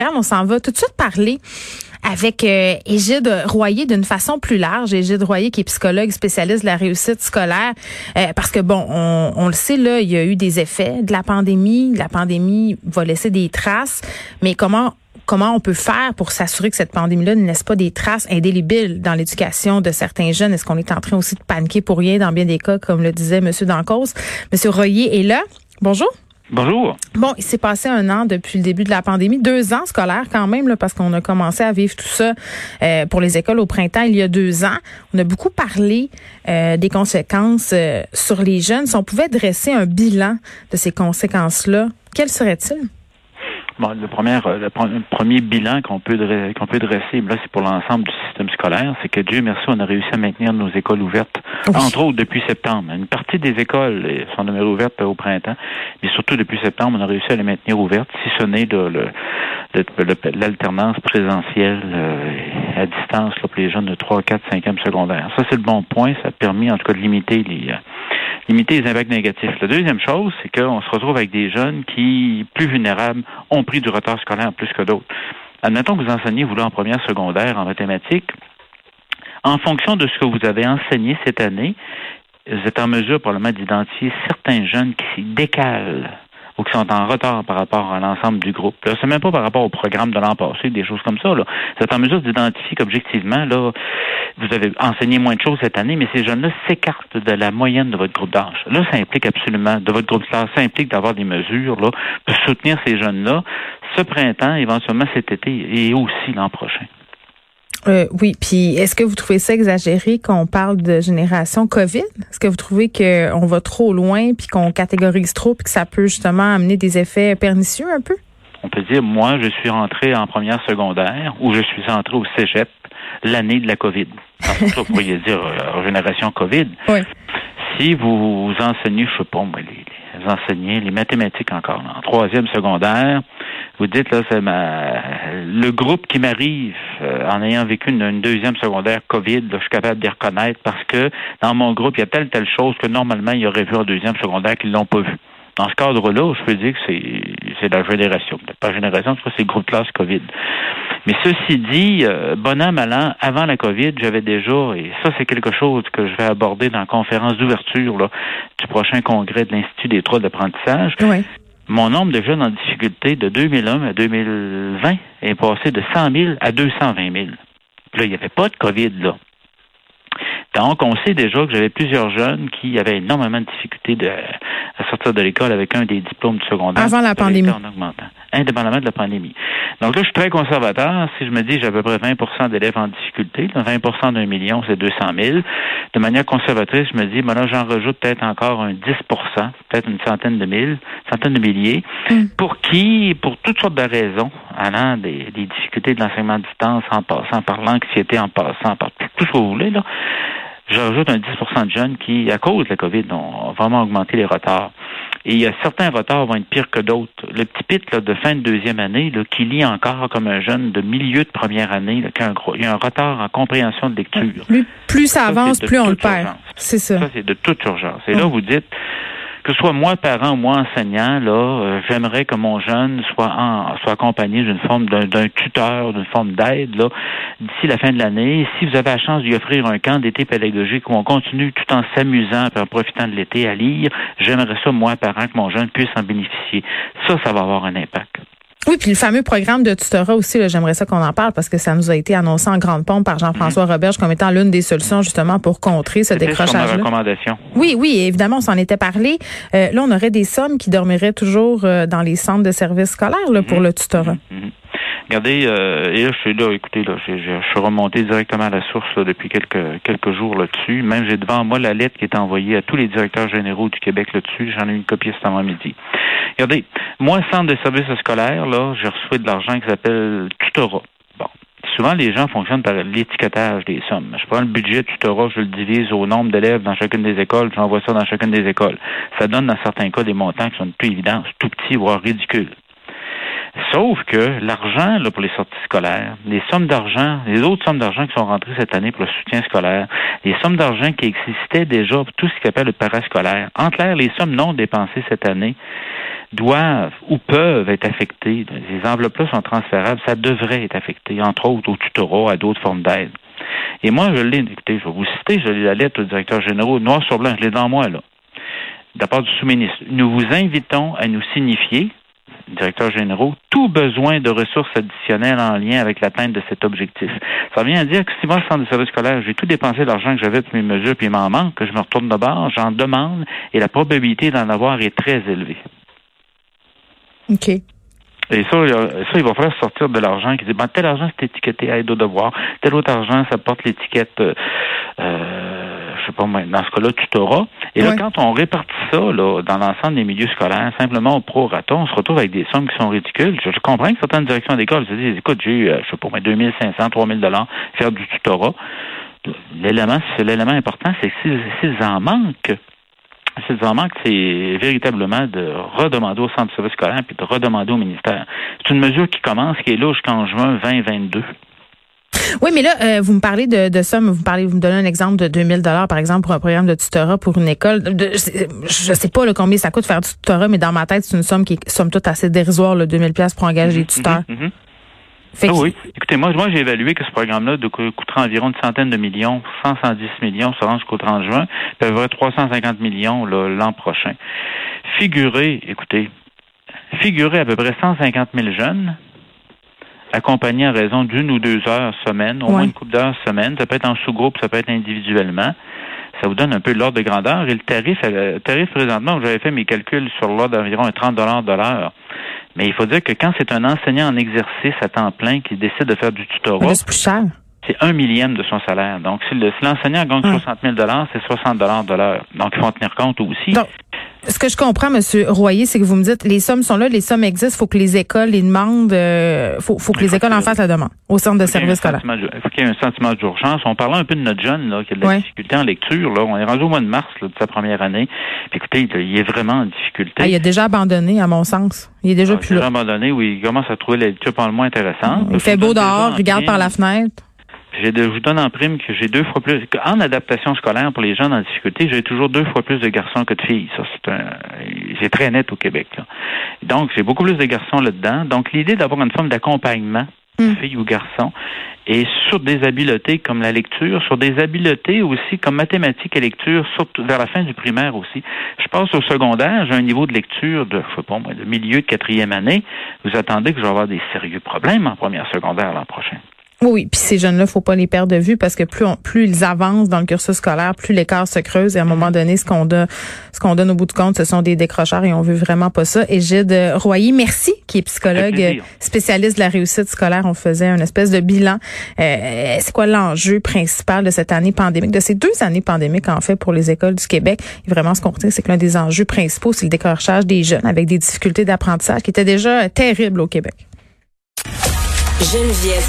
On s'en va tout de suite parler avec euh, Égide Royer d'une façon plus large. Égide Royer qui est psychologue spécialiste de la réussite scolaire. Euh, parce que bon, on, le sait, là, il y a eu des effets de la pandémie. La pandémie va laisser des traces. Mais comment comment on peut faire pour s'assurer que cette pandémie-là ne laisse pas des traces indélébiles dans l'éducation de certains jeunes? Est-ce qu'on est en train aussi de paniquer pour rien dans bien des cas, comme le disait M. Dancos? M. Royer est là. Bonjour. Bonjour. Bon, il s'est passé un an depuis le début de la pandémie, deux ans scolaires quand même, là, parce qu'on a commencé à vivre tout ça euh, pour les écoles au printemps il y a deux ans. On a beaucoup parlé euh, des conséquences euh, sur les jeunes. Si on pouvait dresser un bilan de ces conséquences-là, quel serait-il? Bon, le premier, euh, le premier bilan qu'on peut qu'on peut dresser, là, c'est pour l'ensemble du système scolaire, c'est que Dieu merci, on a réussi à maintenir nos écoles ouvertes, entre autres depuis septembre. Une partie des écoles sont demeurées ouvertes au printemps, mais surtout depuis septembre, on a réussi à les maintenir ouvertes, si ce n'est l'alternance présentielle euh, à distance là, pour les jeunes de 3, 4, 5e secondaire. Ça, c'est le bon point. Ça a permis, en tout cas, de limiter les, euh, limiter les impacts négatifs. La deuxième chose, c'est qu'on se retrouve avec des jeunes qui, plus vulnérables, ont pris du retard scolaire plus que d'autres. Admettons que vous enseignez, vous, là, en première secondaire, en mathématiques. En fonction de ce que vous avez enseigné cette année, vous êtes en mesure probablement d'identifier certains jeunes qui s'y décalent ou qui sont en retard par rapport à l'ensemble du groupe. C'est même pas par rapport au programme de l'an passé, des choses comme ça. Là. Vous êtes en mesure d'identifier qu'objectivement, là, vous avez enseigné moins de choses cette année, mais ces jeunes-là s'écartent de la moyenne de votre groupe d'âge. Là, ça implique absolument, de votre groupe d'âge, ça implique d'avoir des mesures là, pour soutenir ces jeunes-là ce printemps, éventuellement cet été et aussi l'an prochain. Euh, oui, puis est-ce que vous trouvez ça exagéré qu'on parle de génération COVID? Est-ce que vous trouvez qu'on va trop loin puis qu'on catégorise trop puis que ça peut justement amener des effets pernicieux un peu? On peut dire, moi, je suis rentré en première secondaire ou je suis entré au cégep l'année de la COVID. vous pourriez dire euh, génération COVID. Oui. Si vous enseignez, je sais pas, les enseignez les mathématiques encore, en troisième secondaire, vous dites là, c'est ma le groupe qui m'arrive euh, en ayant vécu une, deuxième secondaire COVID, je suis capable de reconnaître parce que dans mon groupe, il y a telle telle chose que normalement il y aurait vu en deuxième secondaire qu'ils l'ont pas vu. Dans ce cadre-là, je peux dire que c'est c'est la génération, pas génération, c'est le groupe classe COVID. Mais ceci dit, euh, bon an, avant la COVID, j'avais déjà, et ça c'est quelque chose que je vais aborder dans la conférence d'ouverture du prochain congrès de l'Institut des droits d'apprentissage. Oui mon nombre de jeunes en difficulté de 2001 à 2020 est passé de 100 000 à 220 000. Puis là, il n'y avait pas de COVID, là. Donc, on sait déjà que j'avais plusieurs jeunes qui avaient énormément de difficultés de, à sortir de l'école avec un des diplômes du secondaire. Avant la pandémie. En augmentant, indépendamment de la pandémie. Donc là, je suis très conservateur. Si je me dis j'ai à peu près 20% d'élèves en difficulté, 20% d'un million, c'est 200 000. De manière conservatrice, je me dis, ben là, j'en rajoute peut-être encore un 10% peut-être une centaine de mille, centaine de milliers, mm. pour qui, pour toutes sortes de raisons, allant des, des difficultés de l'enseignement à distance, en passant par l'anxiété, en passant par tout, tout ce que vous voulez, là, j'ajoute un 10% de jeunes qui, à cause de la COVID, ont vraiment augmenté les retards. Et il y a certains retards vont être pires que d'autres. Le petit pit de fin de deuxième année, là, qui lit encore comme un jeune de milieu de première année, là, qui a un il y a un retard en compréhension de lecture. Plus, ça, avance, plus on le perd. C'est ça. Ça, c'est de toute urgence. Et là, vous dites, que ce soit moi parent ou moi enseignant, là, euh, j'aimerais que mon jeune soit en, soit accompagné d'une forme d'un tuteur, d'une forme d'aide, là, d'ici la fin de l'année. Si vous avez la chance d'y offrir un camp d'été pédagogique où on continue tout en s'amusant en profitant de l'été à lire, j'aimerais ça, moi, parent, que mon jeune puisse en bénéficier. Ça, ça va avoir un impact. Oui, puis le fameux programme de tutorat aussi, j'aimerais ça qu'on en parle parce que ça nous a été annoncé en grande pompe par Jean-François mm Roberge comme étant l'une des solutions justement pour contrer ce décrochage. Oui, oui, évidemment, on s'en était parlé. Euh, là, on aurait des sommes qui dormiraient toujours euh, dans les centres de services scolaires là, pour mhm. le tutorat. Mhm. Regardez, euh, et là, je suis là, écoutez, là, je, suis remonté directement à la source depuis quelques quelques jours là-dessus. Même j'ai devant moi la lettre qui est envoyée à tous les directeurs généraux du Québec là-dessus. J'en ai une copie cet avant-midi. Regardez, moi, centre de services scolaires, là, j'ai reçu de l'argent qui s'appelle tutorat. Bon. Souvent, les gens fonctionnent par l'étiquetage des sommes. Je prends le budget tutorat, je le divise au nombre d'élèves dans chacune des écoles, j'envoie ça dans chacune des écoles. Ça donne, dans certains cas, des montants qui sont de toute évidence tout petits, voire ridicules. Sauf que l'argent là, pour les sorties scolaires, les sommes d'argent, les autres sommes d'argent qui sont rentrées cette année pour le soutien scolaire, les sommes d'argent qui existaient déjà pour tout ce qui s'appelle le parascolaire, en clair, les sommes non dépensées cette année doivent ou peuvent être affectées. Les enveloppes-là sont transférables, ça devrait être affecté, entre autres au tutorat, à d'autres formes d'aide. Et moi, je l'ai, écoutez, je vais vous citer, je l'ai la lettre au directeur général, noir sur blanc, je l'ai dans moi, là, de la part du sous-ministre. Nous vous invitons à nous signifier, directeur général, tout besoin de ressources additionnelles en lien avec l'atteinte de cet objectif. Ça vient à dire que si moi, centre de service scolaire, j'ai tout dépensé l'argent que j'avais pour mes mesures, puis il m'en manque, que je me retourne de bord, j'en demande, et la probabilité d'en avoir est très élevée. OK. Et ça, ça, il va falloir sortir de l'argent qui dit, ben, tel argent, c'est étiqueté à aide au devoir. Tel autre argent, ça porte l'étiquette, euh, euh, je sais pas, dans ce cas-là, tutorat. Et là, quand on répartit ça, là, dans l'ensemble des milieux scolaires, simplement au prorata, on se retrouve avec des sommes qui sont ridicules. Je, comprends que certaines directions d'école se disent, écoute, j'ai eu, euh, je sais pas, 2500, 3000 dollars faire du tutorat. L'élément, l'élément important, c'est que s'ils en manquent, c'est vraiment que c'est véritablement de redemander au centre de service scolaire puis de redemander au ministère. C'est une mesure qui commence, qui est là jusqu'en juin 2022. Oui, mais là, euh, vous me parlez de, de ça, vous me parlez, vous me donnez un exemple de 2000 dollars, par exemple, pour un programme de tutorat pour une école. De, je sais pas combien ça coûte faire du tutorat, mais dans ma tête, c'est une somme qui est somme toute assez dérisoire, le 2000 pièces pour engager des mm-hmm, tuteurs. Mm-hmm. Ah oui. Écoutez, moi, moi j'ai évalué que ce programme-là coûtera environ une centaine de millions, 100, 110 millions, ça rend jusqu'au 30 juin, puis à 350 millions l'an prochain. Figurez, écoutez, figurez à peu près 150 000 jeunes accompagnés à raison d'une ou deux heures semaine, au moins une couple d'heures semaine. Ça peut être en sous-groupe, ça peut être individuellement. Ça vous donne un peu l'ordre de grandeur. Et le tarif, euh, le tarif présentement, j'avais fait mes calculs sur l'ordre d'environ 30 dollars de l'heure. Mais il faut dire que quand c'est un enseignant en exercice à temps plein qui décide de faire du tutorat, c'est un millième de son salaire. Donc, si l'enseignant gagne 60 000 c'est 60 de l'heure. Donc, il faut en tenir compte aussi. Ce que je comprends, Monsieur Royer, c'est que vous me dites les sommes sont là, les sommes existent, il faut que les écoles les demandent, euh, faut, faut que les écoles en fassent la demande au centre de service scolaire. Il faut qu'il y ait un sentiment d'urgence. On parlait un peu de notre jeune là, qui a de la difficulté en lecture. Là. On est rendu au mois de mars de sa première année. Puis écoutez, il est vraiment en difficulté. Ah, il a déjà abandonné, à mon sens. Il est déjà ah, plus là. Il a abandonné, oui. Il commence à trouver la lecture pas le moins intéressante. Il fait beau dehors, regarde par la fenêtre. Je vous donne en prime que j'ai deux fois plus. En adaptation scolaire pour les jeunes en difficulté, j'ai toujours deux fois plus de garçons que de filles. Ça, c'est un, c'est très net au Québec. Là. Donc, j'ai beaucoup plus de garçons là-dedans. Donc, l'idée d'avoir une forme d'accompagnement, mm. filles ou garçons, et sur des habiletés comme la lecture, sur des habiletés aussi comme mathématiques et lecture, surtout vers la fin du primaire aussi. Je passe au secondaire, j'ai un niveau de lecture de, je sais pas moi, de milieu de quatrième année. Vous attendez que je vais avoir des sérieux problèmes en première secondaire l'an prochain. Oui, puis ces jeunes-là, faut pas les perdre de vue parce que plus plus ils avancent dans le cursus scolaire, plus l'écart se creuse et à un moment donné, ce qu'on donne, ce qu'on donne au bout du compte, ce sont des décrocheurs et on veut vraiment pas ça. Et Gide Royer, merci, qui est psychologue spécialiste de la réussite scolaire. On faisait un espèce de bilan. Euh, c'est quoi l'enjeu principal de cette année pandémique, de ces deux années pandémiques en fait pour les écoles du Québec? Et vraiment, ce qu'on retient, c'est que l'un des enjeux principaux, c'est le décrochage des jeunes avec des difficultés d'apprentissage qui étaient déjà terribles au Québec. Geneviève